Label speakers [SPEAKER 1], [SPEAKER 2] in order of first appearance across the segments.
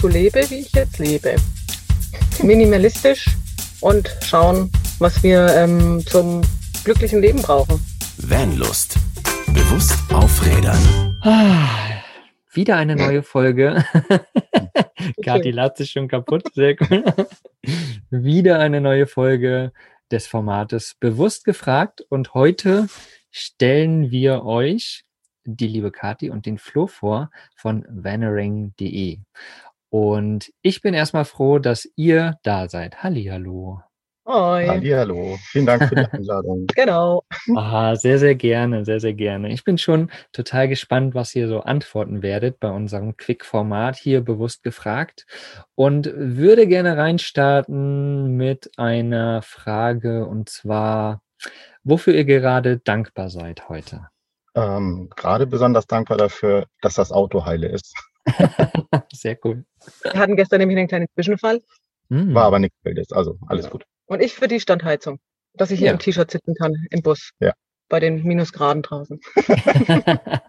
[SPEAKER 1] so lebe, wie ich jetzt lebe. Minimalistisch und schauen, was wir ähm, zum glücklichen Leben brauchen.
[SPEAKER 2] Vanlust. Bewusst auf Rädern.
[SPEAKER 3] Ah, wieder eine neue Folge. Kathi lacht sich schon kaputt. Sehr cool. wieder eine neue Folge des Formates Bewusst gefragt. Und heute stellen wir euch die liebe Kathi und den Flo vor von vannering.de. Und ich bin erstmal froh, dass ihr da seid. Hallihallo.
[SPEAKER 1] Hoi.
[SPEAKER 4] Hallo, vielen Dank für die Einladung.
[SPEAKER 1] Genau.
[SPEAKER 3] Aha, sehr, sehr gerne, sehr, sehr gerne. Ich bin schon total gespannt, was ihr so antworten werdet bei unserem Quick-Format hier bewusst gefragt und würde gerne reinstarten mit einer Frage und zwar, wofür ihr gerade dankbar seid heute.
[SPEAKER 4] Ähm, gerade besonders dankbar dafür, dass das Auto heile ist.
[SPEAKER 3] Sehr cool.
[SPEAKER 1] Wir hatten gestern nämlich einen kleinen Zwischenfall
[SPEAKER 3] Hm.
[SPEAKER 4] War aber nichts Wildes, also alles gut.
[SPEAKER 1] und ich für die Standheizung, dass ich hier
[SPEAKER 3] Ja.
[SPEAKER 1] im T-Shirt sitzen kann im Bus.
[SPEAKER 4] Ja.
[SPEAKER 1] Bei den Minusgraden draußen.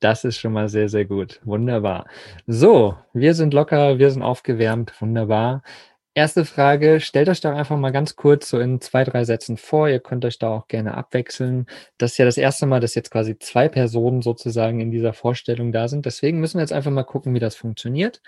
[SPEAKER 3] Das ist schon mal sehr, sehr gut. Wunderbar. So, wir sind locker, wir sind aufgewärmt. Wunderbar. Erste Frage, stellt euch doch einfach mal ganz kurz so in zwei, drei Sätzen vor. Ihr könnt euch da auch gerne abwechseln. Das ist ja das erste Mal, dass jetzt quasi zwei Personen sozusagen in dieser Vorstellung da sind. Deswegen müssen wir jetzt einfach mal gucken, wie das funktioniert.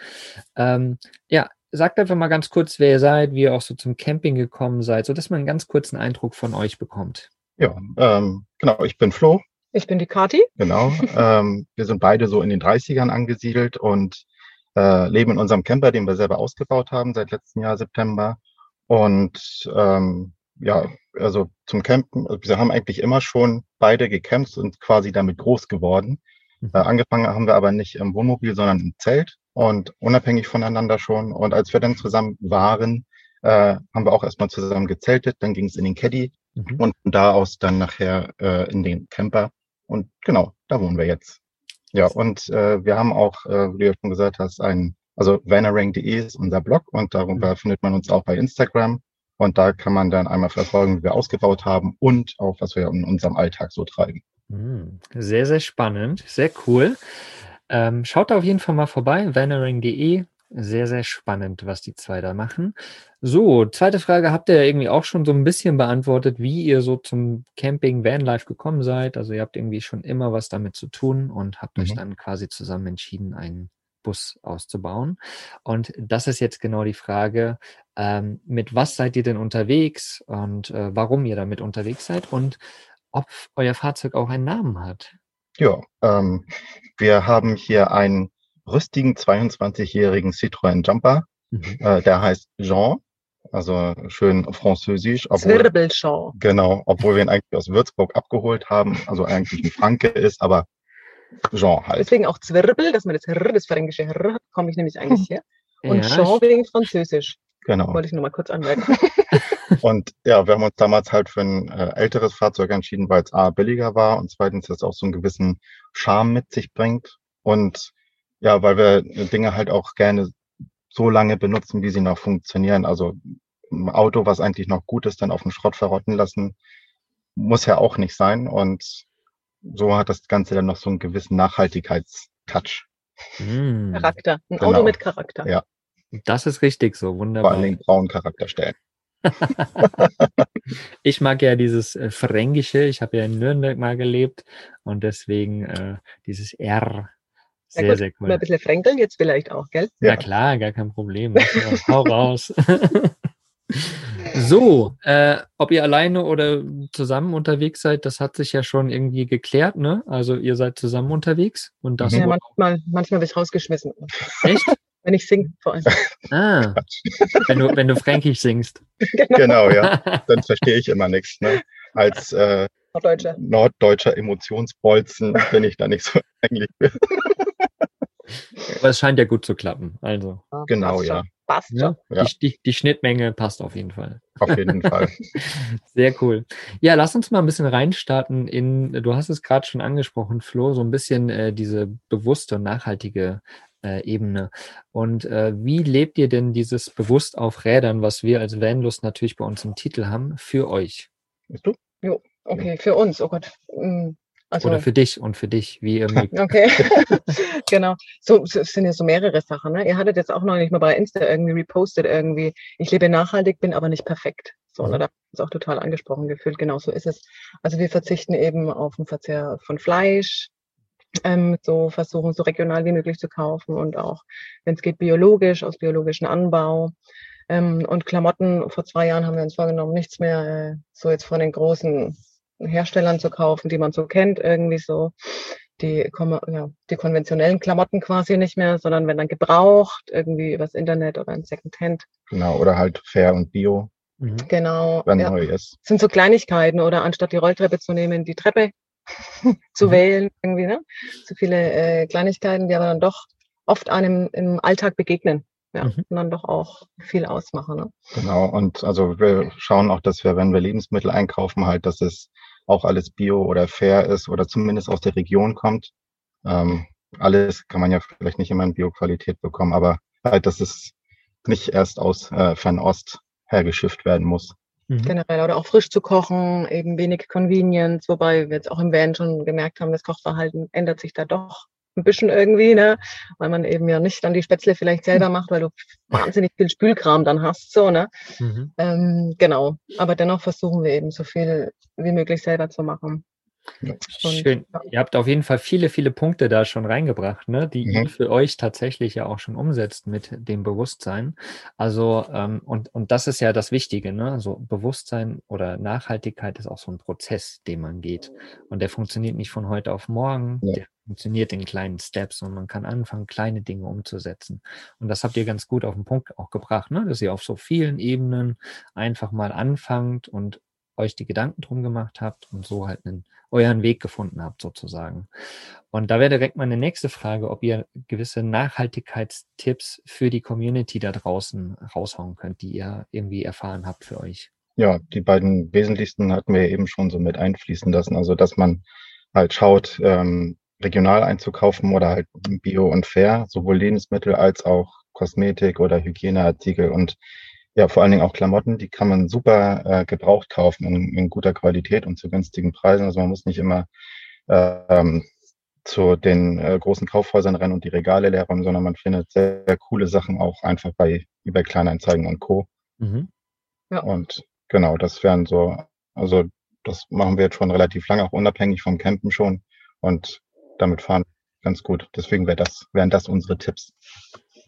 [SPEAKER 3] Ähm, ja, sagt einfach mal ganz kurz, wer ihr seid, wie ihr auch so zum Camping gekommen seid, sodass man einen ganz kurzen Eindruck von euch bekommt.
[SPEAKER 4] Ja, ähm, genau, ich bin Flo,
[SPEAKER 1] Ich bin die Kati.
[SPEAKER 4] genau. ähm, wir sind beide so in den 30ern angesiedelt und äh, leben in unserem Camper, den wir selber ausgebaut haben seit letztem Jahr September. Und ähm, ja, also zum Campen, also wir haben eigentlich immer schon beide gecampt und quasi damit groß geworden.
[SPEAKER 3] Mhm.
[SPEAKER 4] Äh, angefangen haben wir aber nicht im Wohnmobil, sondern im Zelt und unabhängig voneinander schon. Und als wir dann zusammen waren, äh, haben wir auch erstmal zusammen gezeltet, dann ging es in den Caddy
[SPEAKER 3] Mhm.
[SPEAKER 4] und von da aus dann nachher äh, in den Camper. Und genau, da wohnen wir jetzt. Ja, und äh, wir haben auch, äh, wie du ja schon gesagt hast, ein, also vanarang.de ist unser Blog und darüber findet man uns auch bei Instagram. Und da kann man dann einmal verfolgen, wie wir ausgebaut haben und auch, was wir in unserem Alltag so treiben.
[SPEAKER 3] Hm, Sehr, sehr spannend, sehr cool. Ähm, schaut da auf jeden Fall mal vorbei, vanering.de. Sehr, sehr spannend, was die zwei da machen. So, zweite Frage habt ihr ja irgendwie auch schon so ein bisschen beantwortet, wie ihr so zum Camping Vanlife gekommen seid. Also ihr habt irgendwie schon immer was damit zu tun und habt euch
[SPEAKER 4] Mhm.
[SPEAKER 3] dann quasi zusammen entschieden, einen Bus auszubauen. Und das ist jetzt genau die Frage, ähm, mit was seid ihr denn unterwegs und äh, warum ihr damit unterwegs seid und ob euer Fahrzeug auch einen Namen hat.
[SPEAKER 4] Ja, ähm, wir haben hier einen rüstigen 22-jährigen Citroën Jumper.
[SPEAKER 3] Mhm.
[SPEAKER 4] Äh, der heißt Jean, also schön französisch, obwohl,
[SPEAKER 1] Zwirbelschau.
[SPEAKER 4] genau, obwohl wir ihn eigentlich aus Würzburg abgeholt haben, also eigentlich ein Franke ist, aber Jean halt.
[SPEAKER 1] Deswegen auch Zwirbel, dass man das R, das fränkische R komme ich nämlich eigentlich her. Und
[SPEAKER 3] Ja,
[SPEAKER 1] Jean wegen Französisch.
[SPEAKER 4] Genau.
[SPEAKER 1] Wollte ich nur mal kurz anmerken.
[SPEAKER 4] Und ja, wir haben uns damals halt für ein äh, älteres Fahrzeug entschieden, weil es A billiger war und zweitens das auch so einen gewissen Charme mit sich bringt. Und ja, weil wir Dinge halt auch gerne so lange benutzen, wie sie noch funktionieren. Also ein Auto, was eigentlich noch gut ist, dann auf dem Schrott verrotten lassen, muss ja auch nicht sein. Und so hat das Ganze dann noch so einen gewissen Nachhaltigkeitstouch.
[SPEAKER 3] Mm,
[SPEAKER 1] Charakter. Ein
[SPEAKER 4] Genau.
[SPEAKER 1] Auto mit Charakter.
[SPEAKER 4] Ja.
[SPEAKER 3] das ist richtig so,
[SPEAKER 4] Vor
[SPEAKER 3] wunderbar.
[SPEAKER 4] allen Dingen braunen Charakterstellen.
[SPEAKER 3] Ich mag ja dieses äh, Fränkische, ich habe ja in Nürnberg mal gelebt und deswegen äh, dieses R.
[SPEAKER 1] Ja,
[SPEAKER 3] Sehr,
[SPEAKER 1] gut,
[SPEAKER 3] sehr
[SPEAKER 1] Mal ein
[SPEAKER 3] cool.
[SPEAKER 1] bisschen fränkeln, jetzt vielleicht auch, gell?
[SPEAKER 3] Na
[SPEAKER 4] Ja.
[SPEAKER 3] klar, gar kein Problem. Hau raus. So, äh, ob ihr alleine oder zusammen unterwegs seid, das hat sich ja schon irgendwie geklärt, ne? Also ihr seid zusammen unterwegs und das.
[SPEAKER 1] Ja, manchmal, manchmal werde ich rausgeschmissen.
[SPEAKER 3] echt?
[SPEAKER 1] Wenn ich singe, vor allem.
[SPEAKER 3] Ah, wenn du, wenn du Fränkisch singst.
[SPEAKER 1] genau.
[SPEAKER 4] Genau, ja. Dann verstehe ich immer nichts. Ne? Als äh,
[SPEAKER 1] Deutscher.
[SPEAKER 4] norddeutscher Emotionsbolzen bin ich da nicht so eigentlich.
[SPEAKER 3] Aber es scheint ja gut zu klappen. Also,
[SPEAKER 4] Genau,
[SPEAKER 1] passt
[SPEAKER 4] ja.
[SPEAKER 1] Schon. Passt
[SPEAKER 3] ja,
[SPEAKER 1] schon.
[SPEAKER 4] Ja.
[SPEAKER 3] Die, die, die Schnittmenge passt auf jeden Fall.
[SPEAKER 4] Auf jeden Fall.
[SPEAKER 3] Sehr cool. Ja, lass uns mal ein bisschen reinstarten in, du hast es gerade schon angesprochen, Flo, so ein bisschen äh, diese bewusste und nachhaltige äh, Ebene. Und äh, wie lebt ihr denn dieses bewusst auf Rädern, was wir als Vanlust natürlich bei uns im Titel haben, für euch?
[SPEAKER 4] Bist du?
[SPEAKER 1] Okay, für uns. Oh Gott. Mm, Also,
[SPEAKER 3] Oder für dich und für dich, wie ihr mögt.
[SPEAKER 1] Okay, genau. So, so es sind ja so mehrere Sachen. Ne? Ihr hattet jetzt auch noch nicht mal bei Insta irgendwie repostet irgendwie, ich lebe nachhaltig, bin aber nicht perfekt. So, ne?
[SPEAKER 3] Mhm.
[SPEAKER 1] da ist auch total angesprochen gefühlt. Genau so ist es. Also wir verzichten eben auf den Verzehr von Fleisch, ähm, so versuchen so regional wie möglich zu kaufen und auch, wenn es geht, biologisch, aus biologischem Anbau. Ähm, und Klamotten, vor zwei Jahren haben wir uns vorgenommen, nichts mehr äh, so jetzt von den großen Herstellern zu kaufen, die man so kennt, irgendwie so die, ja, die konventionellen Klamotten quasi nicht mehr, sondern wenn dann gebraucht, irgendwie übers Internet oder ein Secondhand.
[SPEAKER 4] Genau, oder halt fair und bio,
[SPEAKER 3] Mhm.
[SPEAKER 1] Genau.
[SPEAKER 4] wenn
[SPEAKER 1] ja.
[SPEAKER 4] neu ist.
[SPEAKER 1] sind so Kleinigkeiten oder anstatt die Rolltreppe zu nehmen, die Treppe zu
[SPEAKER 3] Mhm.
[SPEAKER 1] wählen, irgendwie, ne? So viele äh, Kleinigkeiten, die aber dann doch oft einem im Alltag begegnen. Ja,
[SPEAKER 3] Mhm.
[SPEAKER 1] und dann doch auch viel ausmachen. Ne?
[SPEAKER 4] Genau, und also wir schauen auch, dass wir, wenn wir Lebensmittel einkaufen, halt, dass es auch alles bio oder fair ist oder zumindest aus der Region kommt. Ähm, alles kann man ja vielleicht nicht immer in Bioqualität bekommen, aber halt, dass es nicht erst aus äh, Fernost hergeschifft werden muss.
[SPEAKER 3] Mhm.
[SPEAKER 1] Generell oder auch frisch zu kochen, eben wenig Convenience, wobei wir jetzt auch im Van schon gemerkt haben, das Kochverhalten ändert sich da doch ein bisschen irgendwie, ne? Weil man eben ja nicht dann die Spätzle vielleicht selber macht, weil du wahnsinnig viel Spülkram dann hast, so, ne?
[SPEAKER 3] Mhm.
[SPEAKER 1] Ähm, genau. Aber dennoch versuchen wir eben so viel wie möglich selber zu machen. Und,
[SPEAKER 3] Schön. Ihr habt auf jeden Fall viele, viele Punkte da schon reingebracht, ne, die
[SPEAKER 4] Mhm.
[SPEAKER 3] ihr für euch tatsächlich ja auch schon umsetzt mit dem Bewusstsein. Also, ähm, und, und das ist ja das Wichtige, ne? Also Bewusstsein oder Nachhaltigkeit ist auch so ein Prozess, den man geht. Und der funktioniert nicht von heute auf morgen.
[SPEAKER 4] Ja.
[SPEAKER 3] Der funktioniert in kleinen Steps und man kann anfangen, kleine Dinge umzusetzen. Und das habt ihr ganz gut auf den Punkt auch gebracht, ne? Dass ihr auf so vielen Ebenen einfach mal anfangt und euch die Gedanken drum gemacht habt und so halt einen, euren Weg gefunden habt sozusagen. Und da wäre direkt meine nächste Frage, ob ihr gewisse Nachhaltigkeitstipps für die Community da draußen raushauen könnt, die ihr irgendwie erfahren habt für euch.
[SPEAKER 4] Ja, die beiden wesentlichsten hatten wir eben schon so mit einfließen lassen. Also, dass man halt schaut, ähm, regional einzukaufen oder halt bio und fair, sowohl Lebensmittel als auch Kosmetik oder Hygieneartikel und ja, vor allen Dingen auch Klamotten, die kann man super äh, gebraucht kaufen in, in guter Qualität und zu günstigen Preisen. Also man muss nicht immer ähm, zu den äh, großen Kaufhäusern rennen und die Regale leer räumen, sondern man findet sehr, sehr coole Sachen auch einfach bei eBay Kleinanzeigen und Co.
[SPEAKER 3] Mhm.
[SPEAKER 4] Und genau, das wären so, also das machen wir jetzt schon relativ lange, auch unabhängig vom Campen schon. Und damit fahren ganz gut. Deswegen wäre das, wären das unsere Tipps.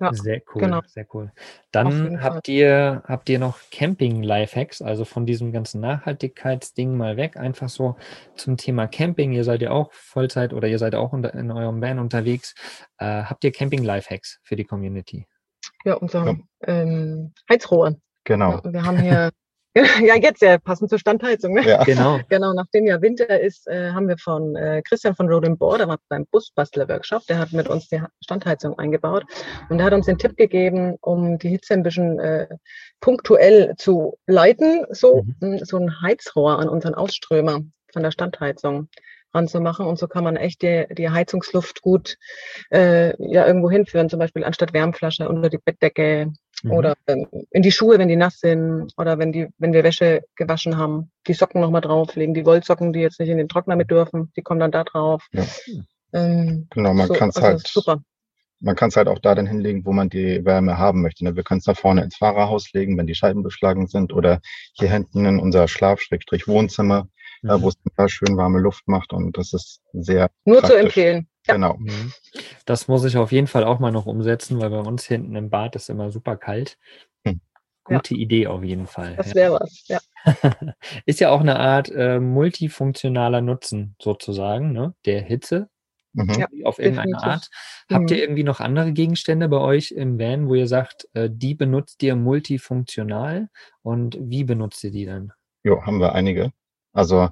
[SPEAKER 1] Ja,
[SPEAKER 3] Sehr cool,
[SPEAKER 1] genau.
[SPEAKER 3] sehr cool. Dann
[SPEAKER 1] Fall.
[SPEAKER 3] habt ihr, habt ihr noch Camping-Lifehacks, also von diesem ganzen Nachhaltigkeitsding mal weg, einfach so zum Thema Camping. Ihr seid ja auch Vollzeit oder ihr seid auch unter, in eurem Van unterwegs. Äh, habt ihr Camping-Lifehacks für die Community?
[SPEAKER 1] Ja, unser
[SPEAKER 4] Ja.
[SPEAKER 1] ähm, Heizrohr.
[SPEAKER 4] Genau.
[SPEAKER 1] Ja, wir haben hier, ja jetzt ja, passend zur Standheizung, ne?
[SPEAKER 4] Ja.
[SPEAKER 3] Genau.
[SPEAKER 1] Genau, nachdem ja Winter ist, äh, haben wir von äh, Christian von Road and Board, der war beim Busbastler-Workshop, der hat mit uns die Standheizung eingebaut und der hat uns den Tipp gegeben, um die Hitze ein bisschen äh, punktuell zu leiten, so, mh, so ein Heizrohr an unseren Ausströmer von der Standheizung ranzumachen und so kann man echt die, die Heizungsluft gut äh, ja irgendwo hinführen, zum Beispiel anstatt Wärmflasche unter die Bettdecke
[SPEAKER 3] Mhm.
[SPEAKER 1] oder ähm, in die Schuhe, wenn die nass sind oder wenn die, wenn wir Wäsche gewaschen haben, die Socken nochmal drauflegen, die Wollsocken, die jetzt nicht in den Trockner mit dürfen, die kommen dann da drauf.
[SPEAKER 4] Ja.
[SPEAKER 1] Ähm,
[SPEAKER 4] Genau, man
[SPEAKER 1] so,
[SPEAKER 4] kann es
[SPEAKER 1] also
[SPEAKER 4] halt,
[SPEAKER 1] super.
[SPEAKER 4] man kann es halt auch da dann hinlegen, wo man die Wärme haben möchte. Ne? Wir können es da vorne ins Fahrerhaus legen, wenn die Scheiben beschlagen sind oder hier hinten in unser Schlaf-Wohnzimmer,
[SPEAKER 3] Mhm.
[SPEAKER 4] wo es total schön warme Luft macht und das ist sehr
[SPEAKER 1] Nur zu
[SPEAKER 4] praktisch.
[SPEAKER 1] empfehlen. Ja,
[SPEAKER 4] Genau.
[SPEAKER 3] Mhm. Das muss ich auf jeden Fall auch mal noch umsetzen, weil bei uns hinten im Bad ist immer super kalt.
[SPEAKER 4] Hm.
[SPEAKER 3] Gute Idee auf jeden Fall.
[SPEAKER 1] das
[SPEAKER 3] ja.
[SPEAKER 1] wäre was. Ja.
[SPEAKER 3] Ist ja auch eine Art äh, multifunktionaler Nutzen sozusagen, ne? Der Hitze
[SPEAKER 4] Mhm.
[SPEAKER 1] Ja,
[SPEAKER 3] auf irgendeine
[SPEAKER 1] definitiv.
[SPEAKER 3] Art. Habt
[SPEAKER 1] Mhm.
[SPEAKER 3] ihr irgendwie noch andere Gegenstände bei euch im Van, wo ihr sagt, äh, die benutzt ihr multifunktional und wie benutzt ihr die dann?
[SPEAKER 4] Jo, haben wir einige. Also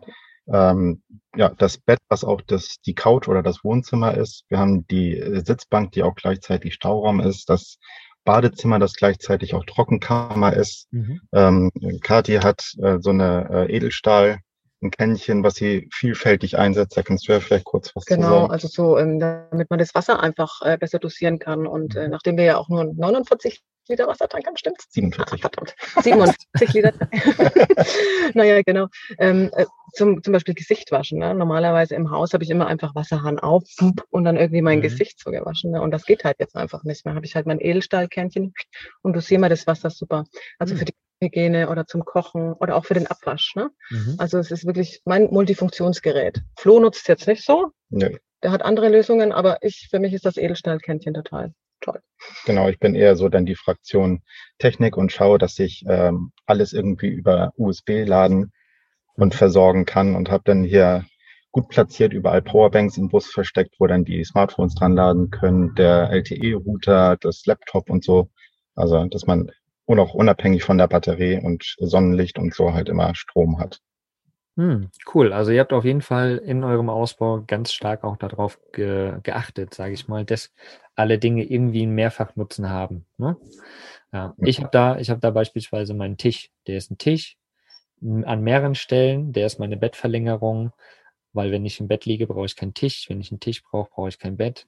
[SPEAKER 4] ähm, ja, das Bett, was auch das, die Couch oder das Wohnzimmer ist. Wir haben die äh, Sitzbank, die auch gleichzeitig Stauraum ist. Das Badezimmer, das gleichzeitig auch Trockenkammer ist.
[SPEAKER 3] Mhm.
[SPEAKER 4] Ähm, Kathi hat äh, so eine äh, Edelstahl, ein Kännchen, was sie vielfältig einsetzt. Da kannst du ja vielleicht kurz was zu
[SPEAKER 1] Genau,
[SPEAKER 4] sagen.
[SPEAKER 1] also so, ähm, damit man das Wasser einfach äh, besser dosieren kann. Und äh, nachdem wir ja auch nur 49 Liter Wassertank am stimmt's?
[SPEAKER 4] 47.
[SPEAKER 1] Ah, verdammt. 47 Liter. naja, genau. Ähm, äh, zum, zum Beispiel Gesicht waschen. Ne? Normalerweise im Haus habe ich immer einfach Wasserhahn auf und dann irgendwie mein
[SPEAKER 3] Mhm.
[SPEAKER 1] Gesicht so gewaschen. Ne? Und das geht halt jetzt einfach nicht mehr. Habe ich halt mein Edelstahlkernchen und du siehst mal das Wasser super. Also
[SPEAKER 3] Mhm.
[SPEAKER 1] für die Hygiene oder zum Kochen oder auch für den Abwasch. Ne?
[SPEAKER 3] Mhm.
[SPEAKER 1] Also es ist wirklich mein Multifunktionsgerät. Flo nutzt es jetzt nicht so.
[SPEAKER 4] Nö.
[SPEAKER 1] Der hat andere Lösungen, aber ich, für mich ist das Edelstahlkernchen total toll.
[SPEAKER 4] Genau, ich bin eher so dann die Fraktion Technik und schaue, dass ich ähm, alles irgendwie über USB laden und versorgen kann und habe dann hier gut platziert überall Powerbanks im Bus versteckt, wo dann die Smartphones dran laden können, der LTE-Router, das Laptop und so. Also, dass man auch unabhängig von der Batterie und Sonnenlicht und so halt immer Strom hat.
[SPEAKER 3] Hm, cool. Also ihr habt auf jeden Fall in eurem Ausbau ganz stark auch darauf ge geachtet, sage ich mal, dass alle Dinge irgendwie einen Mehrfachnutzen haben. Ne? Ja, ich habe da, ich habe da beispielsweise meinen Tisch. Der ist ein Tisch an mehreren Stellen. Der ist meine Bettverlängerung, weil wenn ich im Bett liege, brauche ich keinen Tisch. Wenn ich einen Tisch brauche, brauche ich kein Bett.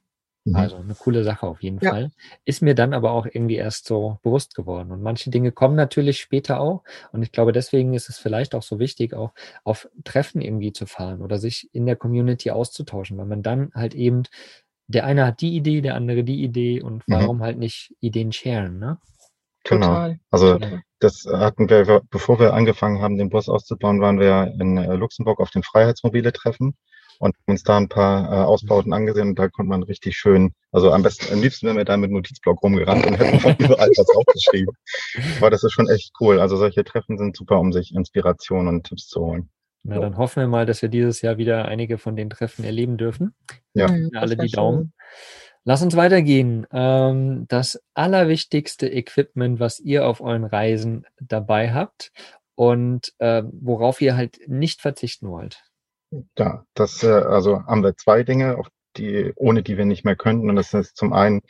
[SPEAKER 4] Mhm.
[SPEAKER 3] Also eine coole Sache auf jeden
[SPEAKER 1] Ja.
[SPEAKER 3] Fall. Ist mir dann aber auch irgendwie erst so bewusst geworden. Und manche Dinge kommen natürlich später auch. Und ich glaube, deswegen ist es vielleicht auch so wichtig, auch auf Treffen irgendwie zu fahren oder sich in der Community auszutauschen, weil man dann halt eben, der eine hat die Idee, der andere die Idee und
[SPEAKER 4] Mhm.
[SPEAKER 3] warum halt nicht Ideen sharen, ne?
[SPEAKER 4] Genau.
[SPEAKER 1] Total.
[SPEAKER 4] Also
[SPEAKER 1] total.
[SPEAKER 4] das hatten wir, bevor wir angefangen haben, den Bus auszubauen, waren wir in äh, Luxemburg auf den Freiheitsmobile-Treffen und haben uns da ein paar äh, Ausbauten angesehen und da konnte man richtig schön, also am besten, am liebsten wären wir da mit Notizblock rumgerannt und hätten von überall was aufgeschrieben. Aber das ist schon echt cool. Also solche Treffen sind super, um sich Inspiration und Tipps zu holen.
[SPEAKER 3] Na,
[SPEAKER 1] Ja.
[SPEAKER 3] dann hoffen wir mal, dass wir dieses Jahr wieder einige von den Treffen erleben dürfen.
[SPEAKER 4] Ja.
[SPEAKER 1] Mhm,
[SPEAKER 3] Ja, alle die Daumen. Lass uns weitergehen. Ähm, das allerwichtigste Equipment, was ihr auf euren Reisen dabei habt und äh, worauf ihr halt nicht verzichten wollt.
[SPEAKER 4] Ja, das, äh, also haben wir zwei Dinge, auf die, ohne die wir nicht mehr könnten. Und das ist zum einen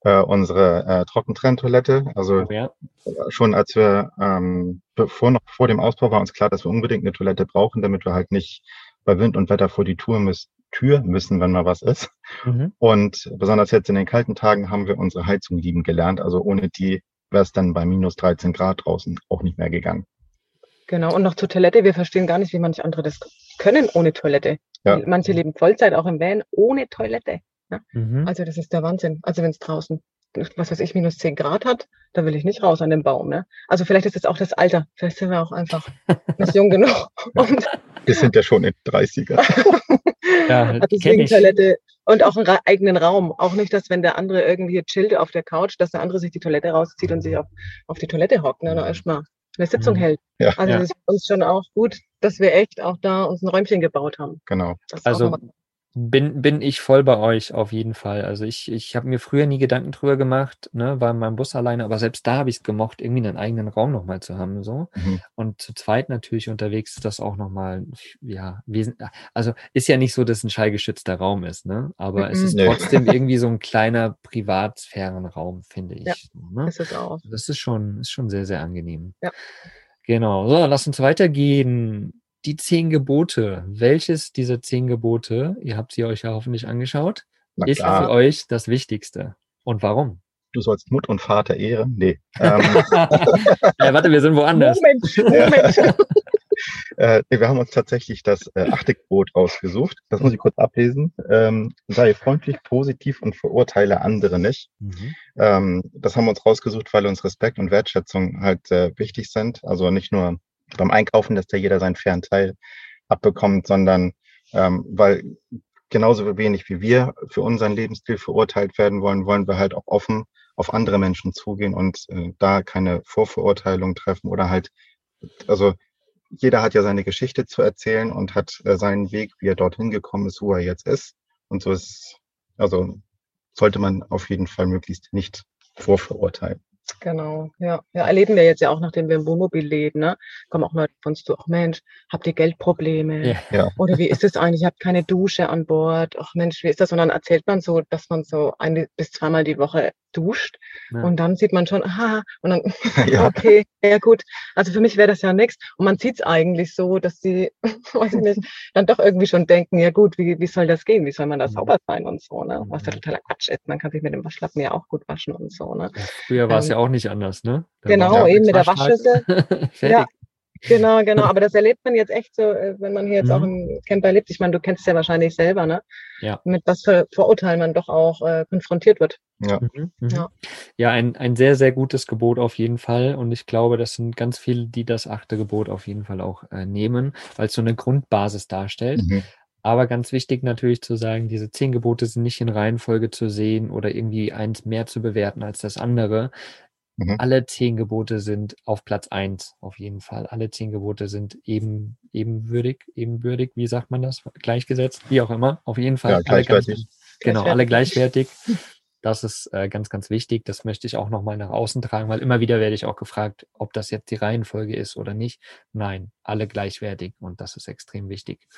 [SPEAKER 4] äh, unsere äh, Trockentrenntoilette. Also
[SPEAKER 3] Oh ja.
[SPEAKER 4] schon als wir, ähm, bevor noch vor dem Ausbau war uns klar, dass wir unbedingt eine Toilette brauchen, damit wir halt nicht bei Wind und Wetter vor die Tour, müssen, Tür müssen, wenn mal was ist.
[SPEAKER 3] Mhm.
[SPEAKER 4] Und besonders jetzt in den kalten Tagen haben wir unsere Heizung lieben gelernt. Also ohne die wäre es dann bei minus 13 Grad draußen auch nicht mehr gegangen.
[SPEAKER 1] Genau, und noch zur Toilette. Wir verstehen gar nicht, wie manche andere das können ohne Toilette.
[SPEAKER 4] Ja.
[SPEAKER 1] Manche leben Vollzeit auch im Van ohne Toilette.
[SPEAKER 3] Mhm.
[SPEAKER 1] Also das ist der Wahnsinn. Also wenn es draußen, was weiß ich, minus 10 Grad hat, da will ich nicht raus an den Baum. Ne? Also vielleicht ist es auch das Alter. Vielleicht sind wir auch einfach nicht jung genug. Und
[SPEAKER 4] Wir sind ja schon in den 30er.
[SPEAKER 3] Ja,
[SPEAKER 1] deswegen
[SPEAKER 3] ich.
[SPEAKER 1] Toilette und auch einen ra- eigenen Raum. Auch nicht, dass wenn der andere irgendwie chillt auf der Couch, dass der andere sich die Toilette rauszieht und sich auf, auf die Toilette hockt ne, erstmal eine Sitzung
[SPEAKER 3] Mhm.
[SPEAKER 1] hält.
[SPEAKER 4] Ja.
[SPEAKER 1] Also
[SPEAKER 3] Ja.
[SPEAKER 1] das ist uns schon auch gut, dass wir echt auch da uns ein Räumchen gebaut haben.
[SPEAKER 4] Genau.
[SPEAKER 3] Also bin, bin ich voll bei euch auf jeden Fall. Also ich, ich habe mir früher nie Gedanken drüber gemacht, ne, war in meinem Bus alleine, aber selbst da habe ich es gemocht, irgendwie einen eigenen Raum nochmal zu haben. So.
[SPEAKER 4] Mhm.
[SPEAKER 3] Und zu zweit natürlich unterwegs ist das auch nochmal, ja, wesen, also ist ja nicht so, dass ein schallgeschützter Raum ist, ne? Aber es
[SPEAKER 1] Mhm.
[SPEAKER 3] ist
[SPEAKER 4] Nee.
[SPEAKER 3] trotzdem irgendwie so ein kleiner Privatsphärenraum, finde ich.
[SPEAKER 1] Ja.
[SPEAKER 3] Ne?
[SPEAKER 1] ist es auch.
[SPEAKER 3] Das ist schon, ist schon sehr, sehr angenehm.
[SPEAKER 1] Ja.
[SPEAKER 3] Genau. So, lass uns weitergehen. Die zehn Gebote. Welches dieser zehn Gebote, ihr habt sie euch ja hoffentlich angeschaut, ist für euch das Wichtigste? Und warum?
[SPEAKER 4] du sollst Mut und Vater ehren. Nee. Ähm,
[SPEAKER 3] ja, warte, wir sind woanders.
[SPEAKER 1] Moment, Moment.
[SPEAKER 4] Äh, nee, wir haben uns tatsächlich das äh, achte Gebot rausgesucht. Das muss ich kurz ablesen. Ähm, sei freundlich, positiv und verurteile andere nicht.
[SPEAKER 3] Mhm.
[SPEAKER 4] Ähm, das haben wir uns rausgesucht, weil uns Respekt und Wertschätzung halt äh, wichtig sind. Also nicht nur beim Einkaufen, dass da jeder seinen fairen Teil abbekommt, sondern ähm, weil genauso wenig wie wir für unseren Lebensstil verurteilt werden wollen, wollen wir halt auch offen auf andere Menschen zugehen und äh, da keine Vorverurteilung treffen oder halt, also jeder hat ja seine Geschichte zu erzählen und hat äh, seinen Weg, wie er dorthin gekommen ist, wo er jetzt ist. Und so ist, also sollte man auf jeden Fall möglichst nicht vorverurteilen.
[SPEAKER 1] Genau, ja. Ja, erleben wir jetzt ja auch, nachdem wir im Wohnmobil leben, ne? Kommen auch Leute von uns zu, ach Mensch, habt ihr Geldprobleme?
[SPEAKER 3] Ja.
[SPEAKER 4] Ja.
[SPEAKER 1] Oder wie ist es eigentlich? Ich habe keine Dusche an Bord. Ach Mensch, wie ist das? Und dann erzählt man so, dass man so eine bis zweimal die Woche duscht.
[SPEAKER 3] Ja.
[SPEAKER 1] Und dann sieht man schon, aha, und dann,
[SPEAKER 4] Ja.
[SPEAKER 1] okay, ja gut. Also für mich wäre das ja nichts. Und man sieht es eigentlich so, dass die, weiß ich nicht, dann doch irgendwie schon denken, ja gut, wie, wie soll das gehen? Wie soll man da
[SPEAKER 3] Mhm.
[SPEAKER 1] sauber sein und so, ne? Was ja
[SPEAKER 3] Mhm.
[SPEAKER 1] totaler Quatsch ist. Man kann sich mit dem Waschlappen ja auch gut waschen und so, ne?
[SPEAKER 3] Ja, Früher war es
[SPEAKER 1] Ähm,
[SPEAKER 3] ja auch nicht anders, ne? Da
[SPEAKER 1] genau, eben mit der. Waschschüssel. Ja, genau, genau. Aber das erlebt man jetzt echt so, äh, wenn man hier jetzt auch
[SPEAKER 3] Mhm.
[SPEAKER 1] im Camper lebt. Ich meine, du kennst es ja wahrscheinlich selber, ne?
[SPEAKER 3] Ja.
[SPEAKER 1] Mit was für Vorurteilen man doch auch äh, konfrontiert wird.
[SPEAKER 4] Ja.
[SPEAKER 3] Mhm, mhm.
[SPEAKER 1] Ja.
[SPEAKER 3] Ja, ein, ein sehr, sehr gutes Gebot auf jeden Fall. Und ich glaube, das sind ganz viele, die das achte Gebot auf jeden Fall auch äh, nehmen, weil es so eine Grundbasis darstellt.
[SPEAKER 4] Mhm.
[SPEAKER 3] Aber ganz wichtig natürlich zu sagen, diese zehn Gebote sind nicht in Reihenfolge zu sehen oder irgendwie eins mehr zu bewerten als das andere.
[SPEAKER 4] Mhm.
[SPEAKER 3] Alle zehn Gebote sind auf Platz eins, auf jeden Fall. Alle zehn Gebote sind eben, ebenwürdig, ebenbürtig, wie sagt man das? Gleichgesetzt, wie auch immer. Auf jeden Fall.
[SPEAKER 4] Ja,
[SPEAKER 3] alle ganz,
[SPEAKER 4] gleichwertig.
[SPEAKER 3] genau, alle
[SPEAKER 1] Gleichwertig.
[SPEAKER 3] gleichwertig. Das ist äh, ganz, ganz wichtig. Das möchte ich auch nochmal nach außen tragen, weil immer wieder werde ich auch gefragt, ob das jetzt die Reihenfolge ist oder nicht. Nein, alle gleichwertig und das ist extrem wichtig.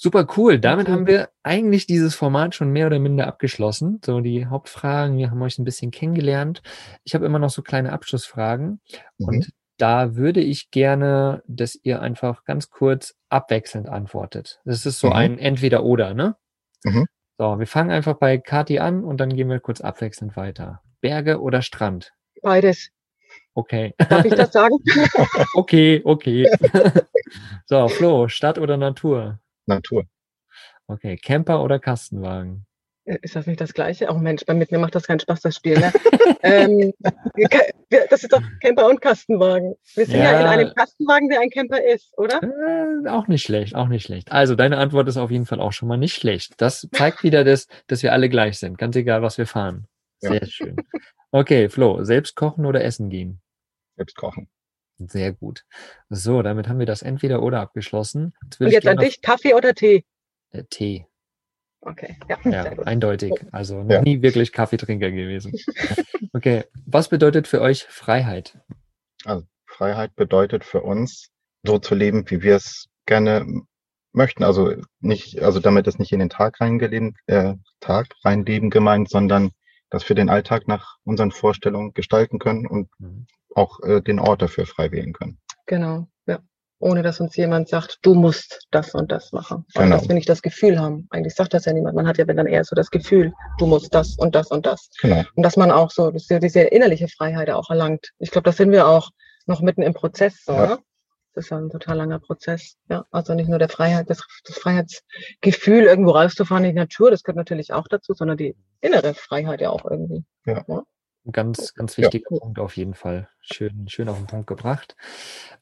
[SPEAKER 3] Super cool. Damit
[SPEAKER 1] Okay.
[SPEAKER 3] haben wir eigentlich dieses Format schon mehr oder minder abgeschlossen. So die Hauptfragen. Wir haben euch ein bisschen kennengelernt. Ich habe immer noch so kleine Abschlussfragen
[SPEAKER 4] Mhm.
[SPEAKER 3] und da würde ich gerne, dass ihr einfach ganz kurz abwechselnd antwortet. Das ist so
[SPEAKER 4] Mhm.
[SPEAKER 3] ein Entweder-Oder, ne?
[SPEAKER 4] Mhm.
[SPEAKER 3] So, wir fangen einfach bei Kati an und dann gehen wir kurz abwechselnd weiter. Berge oder Strand?
[SPEAKER 1] Beides.
[SPEAKER 3] Okay.
[SPEAKER 1] Darf ich das sagen?
[SPEAKER 3] okay, okay. so, Flo, Stadt oder Natur?
[SPEAKER 4] Natur.
[SPEAKER 3] Okay, Camper oder Kastenwagen?
[SPEAKER 1] Äh, Ist das nicht das Gleiche? Oh Mensch, bei mit mir macht das keinen Spaß, das Spiel. Ne? ähm, das ist doch Camper und Kastenwagen. Wir sind ja,
[SPEAKER 3] Ja.
[SPEAKER 1] in einem Kastenwagen, der ein Camper ist, oder?
[SPEAKER 3] Äh, auch nicht schlecht, auch nicht schlecht. Also, deine Antwort ist auf jeden Fall auch schon mal nicht schlecht. Das zeigt wieder, dass, dass wir alle gleich sind, ganz egal, was wir fahren.
[SPEAKER 4] Ja.
[SPEAKER 3] Sehr schön. Okay, Flo, selbst kochen oder essen gehen?
[SPEAKER 4] Selbst kochen.
[SPEAKER 3] Sehr gut. So, damit haben wir das entweder oder abgeschlossen. Jetzt
[SPEAKER 1] Und jetzt an dich, Kaffee oder Tee?
[SPEAKER 3] Äh, Tee.
[SPEAKER 1] Okay, ja,
[SPEAKER 3] Ja,
[SPEAKER 1] sehr gut.
[SPEAKER 3] eindeutig. Also noch
[SPEAKER 4] Ja.
[SPEAKER 3] nie wirklich Kaffeetrinker gewesen. Okay, was bedeutet für euch Freiheit?
[SPEAKER 4] Also Freiheit bedeutet für uns, so zu leben, wie wir es gerne möchten. Also nicht, also damit ist nicht in den Tag reingeleben, äh, Tag reinleben gemeint, sondern dass wir den Alltag nach unseren Vorstellungen gestalten können und
[SPEAKER 3] Mhm.
[SPEAKER 4] Auch äh, den Ort dafür frei wählen können.
[SPEAKER 1] Genau, ja. Ohne dass uns jemand sagt, du musst das und das machen.
[SPEAKER 4] Genau.
[SPEAKER 1] dass wir nicht das Gefühl haben. Eigentlich sagt das ja niemand. Man hat ja wenn dann eher so das Gefühl, du musst das und das und das.
[SPEAKER 4] Genau.
[SPEAKER 1] Und dass man auch so, wir diese innerliche Freiheit auch erlangt. Ich glaube, das sind wir auch noch mitten im Prozess, so,
[SPEAKER 4] Ja.
[SPEAKER 1] ne? Das ist ja ein total langer Prozess. Ja, also nicht nur der Freiheit, das, das Freiheitsgefühl, irgendwo rauszufahren in die Natur, das gehört natürlich auch dazu, sondern die innere Freiheit ja auch irgendwie.
[SPEAKER 3] Ein Ganz, ganz
[SPEAKER 4] Ja.
[SPEAKER 3] wichtiger Punkt auf jeden Fall. Schön, schön auf den Punkt gebracht.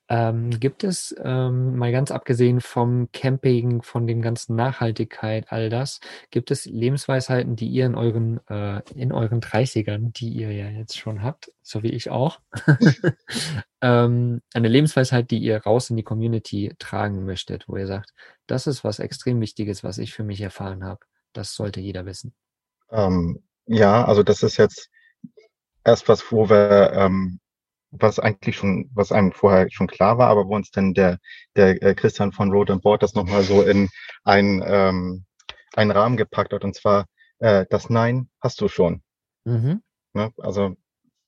[SPEAKER 3] Ähm, gibt es, ähm, mal ganz abgesehen vom Camping, von dem ganzen Nachhaltigkeit, all das, gibt es Lebensweisheiten, die ihr in euren, äh, in euren 30ern, die ihr ja jetzt schon habt, so wie ich auch, ähm, eine Lebensweisheit, die ihr raus in die Community tragen möchtet, wo ihr sagt, das ist was extrem Wichtiges, was ich für mich erfahren habe. Das sollte jeder wissen.
[SPEAKER 4] Ähm, ja, also das ist jetzt erst was, wo wir, ähm, was eigentlich schon, was einem vorher schon klar war, aber wo uns dann der, der äh, Christian von Road and Board das nochmal so in ein, ähm, einen Rahmen gepackt hat. Und zwar, äh, das Nein hast du schon.
[SPEAKER 3] Mhm.
[SPEAKER 4] Ne? Also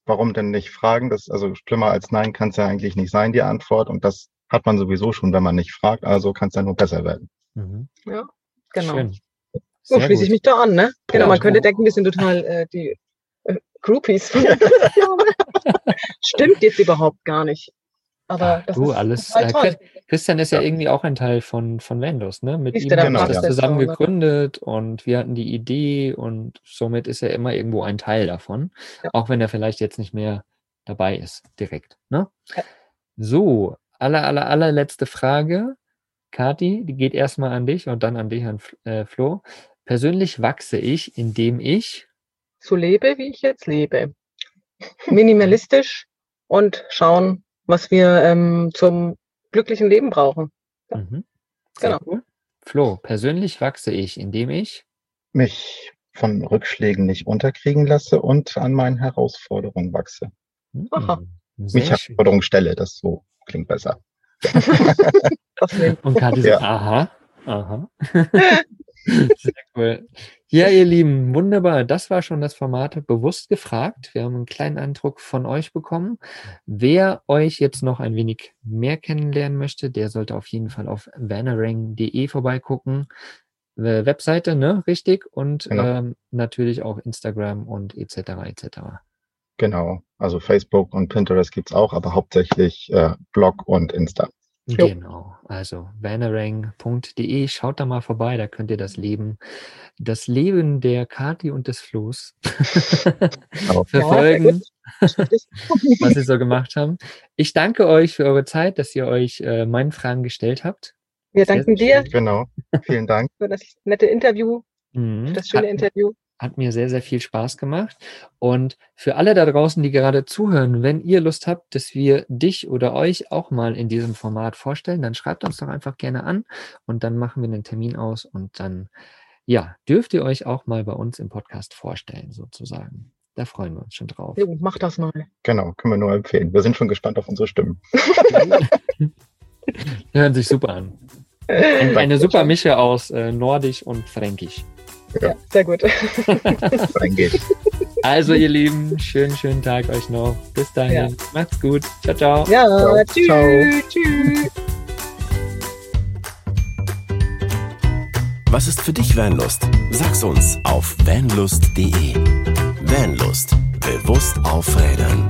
[SPEAKER 4] warum denn nicht fragen? Das, also schlimmer als Nein kann es ja eigentlich nicht sein, die Antwort. Und das hat man sowieso schon, wenn man nicht fragt. Also kann es ja nur besser werden.
[SPEAKER 3] Mhm.
[SPEAKER 1] Ja, genau.
[SPEAKER 3] Schön.
[SPEAKER 1] So schließe ich mich da an, ne? Genau, man könnte
[SPEAKER 3] so.
[SPEAKER 1] denken, wir sind total äh, die Groupies. von Stimmt jetzt überhaupt gar nicht. Aber das
[SPEAKER 3] du,
[SPEAKER 1] ist
[SPEAKER 3] alles, äh. Christian ist ja,
[SPEAKER 4] Ja.
[SPEAKER 3] irgendwie auch ein Teil von, von Vendos, ne? Mit
[SPEAKER 1] Siehst
[SPEAKER 3] ihm haben wir das zusammen gegründet und wir hatten die Idee und somit ist er immer irgendwo ein Teil davon,
[SPEAKER 1] Ja.
[SPEAKER 3] auch wenn er vielleicht jetzt nicht mehr dabei ist, direkt. Ne?
[SPEAKER 1] Ja.
[SPEAKER 3] So, aller, aller, allerletzte Frage. Kati, die geht erstmal an dich und dann an dich, an äh, Flo. Persönlich wachse ich, indem ich
[SPEAKER 1] so lebe, wie ich jetzt lebe. Minimalistisch und schauen, was wir ähm, zum glücklichen Leben brauchen. Ja,
[SPEAKER 3] Mhm.
[SPEAKER 1] Genau.
[SPEAKER 3] cool. Flo, persönlich wachse ich, indem ich
[SPEAKER 4] Mich von Rückschlägen nicht unterkriegen lasse und an meinen Herausforderungen wachse.
[SPEAKER 1] Aha.
[SPEAKER 3] Mhm.
[SPEAKER 4] Mich
[SPEAKER 3] Sehr schön.
[SPEAKER 4] Herausforderungen stelle, das so klingt besser.
[SPEAKER 3] Und Kathi so,
[SPEAKER 4] Ja.
[SPEAKER 3] aha, aha. Sehr cool. Ja, ihr Lieben, wunderbar. Das war schon das Format bewusst gefragt. Wir haben einen kleinen Eindruck von euch bekommen. Wer euch jetzt noch ein wenig mehr kennenlernen möchte, der sollte auf jeden Fall auf vanarang.de vorbeigucken. Äh, Webseite, ne? Richtig. Und
[SPEAKER 4] Genau.
[SPEAKER 3] ähm, natürlich auch Instagram und etc. etc.
[SPEAKER 4] Genau. Also Facebook und Pinterest gibt's auch, aber hauptsächlich äh, Blog und Insta.
[SPEAKER 3] Genau, also vanarang.de, schaut da mal vorbei, da könnt ihr das Leben, das Leben der Kati und des Flo's
[SPEAKER 4] Genau.
[SPEAKER 3] verfolgen, was sie so gemacht haben. Ich danke euch für eure Zeit, dass ihr euch äh, meinen Fragen gestellt habt.
[SPEAKER 1] Wir
[SPEAKER 3] Sehr,
[SPEAKER 1] danken
[SPEAKER 3] sehr
[SPEAKER 1] dir
[SPEAKER 4] Genau. Vielen Dank.
[SPEAKER 1] für das nette Interview,
[SPEAKER 3] Mhm.
[SPEAKER 1] für das schöne
[SPEAKER 3] Hat-
[SPEAKER 1] Interview.
[SPEAKER 3] Hat mir sehr, sehr viel Spaß gemacht. Und für alle da draußen, die gerade zuhören, wenn ihr Lust habt, dass wir dich oder euch auch mal in diesem Format vorstellen, dann schreibt uns doch einfach gerne an und dann machen wir einen Termin aus und dann, ja, dürft ihr euch auch mal bei uns im Podcast vorstellen, sozusagen. Da freuen wir uns schon drauf.
[SPEAKER 1] Jo, mach das mal.
[SPEAKER 4] Genau. Können wir nur empfehlen. Wir sind schon gespannt auf unsere Stimmen.
[SPEAKER 3] Hören sich super an. Eine super Mische aus äh, Nordisch und Fränkisch.
[SPEAKER 1] Ja, sehr gut.
[SPEAKER 3] Also, ihr Lieben, schönen, schönen Tag euch noch. Bis dahin.
[SPEAKER 1] Ja.
[SPEAKER 3] Macht's gut. Ciao, ciao.
[SPEAKER 1] Ja,
[SPEAKER 4] Ja,
[SPEAKER 1] tschüss.
[SPEAKER 4] ciao.
[SPEAKER 1] Tschüss.
[SPEAKER 2] Was ist für dich Vanlust? Sag's uns auf vanlust.de. Vanlust. Bewusst aufrädern.